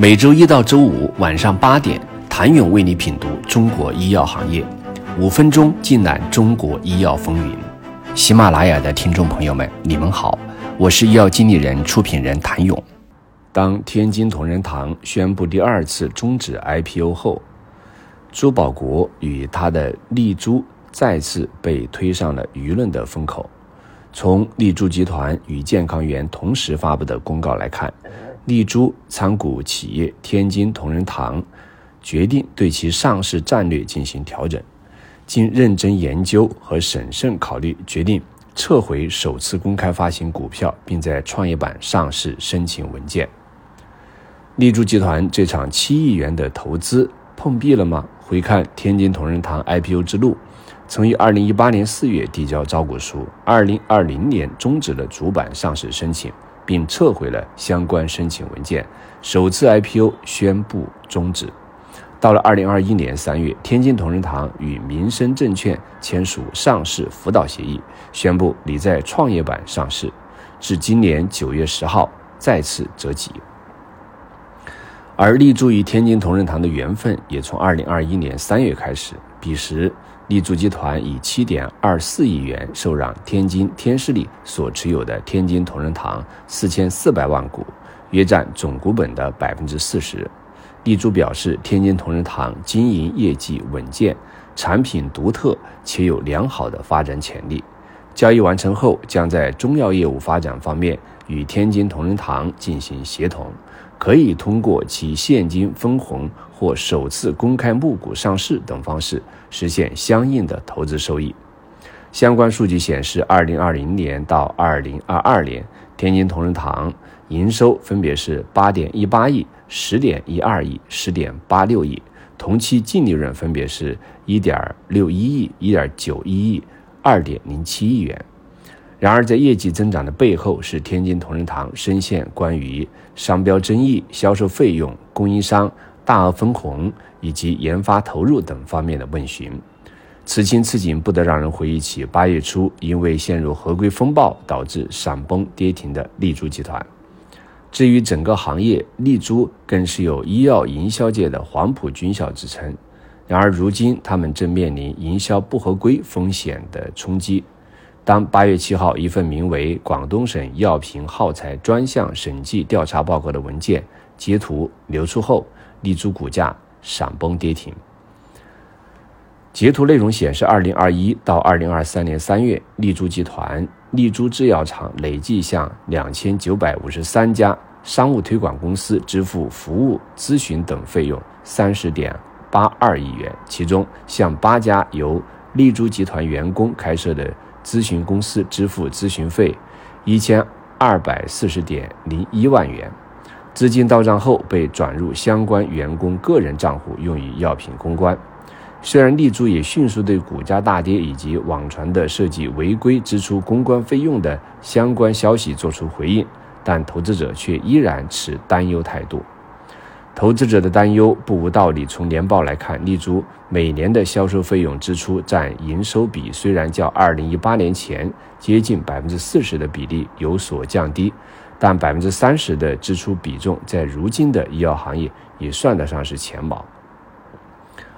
每周一到周五晚上八点，谭勇为你品读中国医药行业，五分钟尽览中国医药风云。喜马拉雅的听众朋友们，你们好，我是医药经理人、出品人谭勇。当天津同仁堂宣布第二次终止 IPO 后，朱保国与他的丽珠再次被推上了舆论的风口。从丽珠集团与健康源同时发布的公告来看。丽珠参股企业天津同仁堂决定对其上市战略进行调整，经认真研究和审慎考虑，决定撤回首次公开发行股票，并在创业板上市申请文件。丽珠集团这场七亿元的投资碰壁了吗？回看天津同仁堂 IPO 之路，曾于二零一八年四月递交招股书，二零二零年终止了主板上市申请。并撤回了相关申请文件，首次 IPO 宣布终止。到了二零二一年三月，天津同仁堂与民生证券签署上市辅导协议，宣布拟在创业板上市。至今年九月十号再次折戟。而立足于天津同仁堂的缘分也从二零二一年三月开始，彼时。立足集团以七点二四亿元受让天津天士力所持有的天津同仁堂四千四百万股，约占总股本的百分之四十。立足表示，天津同仁堂经营业绩稳健，产品独特且有良好的发展潜力。交易完成后，将在中药业务发展方面与天津同仁堂进行协同。可以通过其现金分红或首次公开募股上市等方式实现相应的投资收益。相关数据显示，二零二零年到二零二二年，天津同仁堂营收分别是八点一八亿、十点一二亿、十点八六亿，同期净利润分别是一点六一亿、一点九一亿、二点零七亿元。然而，在业绩增长的背后，是天津同仁堂深陷关于商标争议、销售费用、供应商大额分红以及研发投入等方面的问询。此情此景，不得让人回忆起八月初因为陷入合规风暴导致闪崩跌停的丽珠集团。至于整个行业，丽珠更是有医药营销界的黄埔军校之称。然而，如今他们正面临营销不合规风险的冲击。当八月七号一份名为《广东省药品耗材专项审计调查报告》的文件截图流出后，丽珠股价闪崩跌停。截图内容显示，二零二一到二零二三年三月，丽珠集团丽珠制药厂累计向两千九百五十三家商务推广公司支付服务、咨询等费用三十点八二亿元，其中向八家由丽珠集团员工开设的咨询公司支付咨询费一千二百四十点零一万元，资金到账后被转入相关员工个人账户，用于药品公关。虽然丽珠也迅速对股价大跌以及网传的涉及违规支出公关费用的相关消息作出回应，但投资者却依然持担忧态度。投资者的担忧不无道理。从年报来看，丽珠每年的销售费用支出占营收比虽然较2018年前接近百分之四十的比例有所降低，但百分之三十的支出比重在如今的医药行业也算得上是前茅。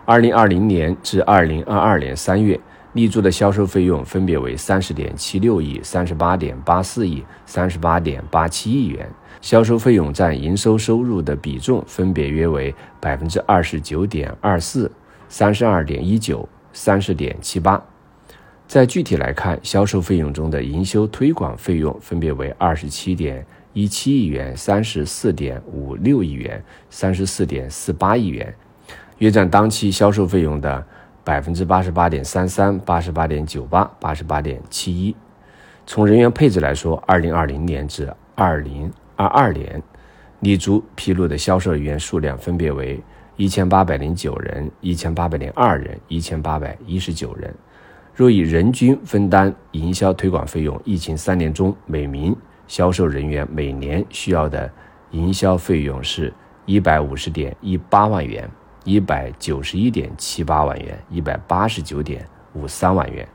2020年至2022年三月。立柱的销售费用分别为三十点七六亿、三十八点八四亿、三十八点八七亿元，销售费用占营收收入的比重分别约为百分之二十九点二四、三十二点一九、三十点七八。再具体来看，销售费用中的营销推广费用分别为二十七点一七亿元、三十四点五六亿元、三十四点四八亿元，约占当期销售费用的。百分之八十八点三三、八十八点九八、八十八点七一。从人员配置来说，二零二零年至二零二二年，丽珠披露的销售人员数量分别为一千八百零九人、一千八百零二人、一千八百一十九人。若以人均分担营销推广费用，疫情三年中每名销售人员每年需要的营销费用是一百五十点一八万元。一百九十一点七八万元，一百八十九点五三万元。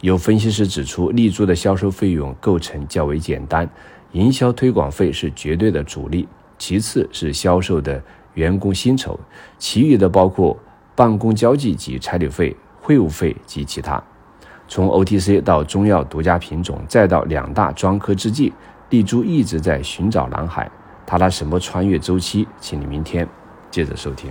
有分析师指出，丽珠的销售费用构成较为简单，营销推广费是绝对的主力。其次是销售的员工薪酬，其余的包括办公交际及差旅费、会务费及其他。从 OTC 到中药独家品种，再到两大专科制剂，丽珠一直在寻找蓝海。它拿什么穿越周期？请你明天接着收听。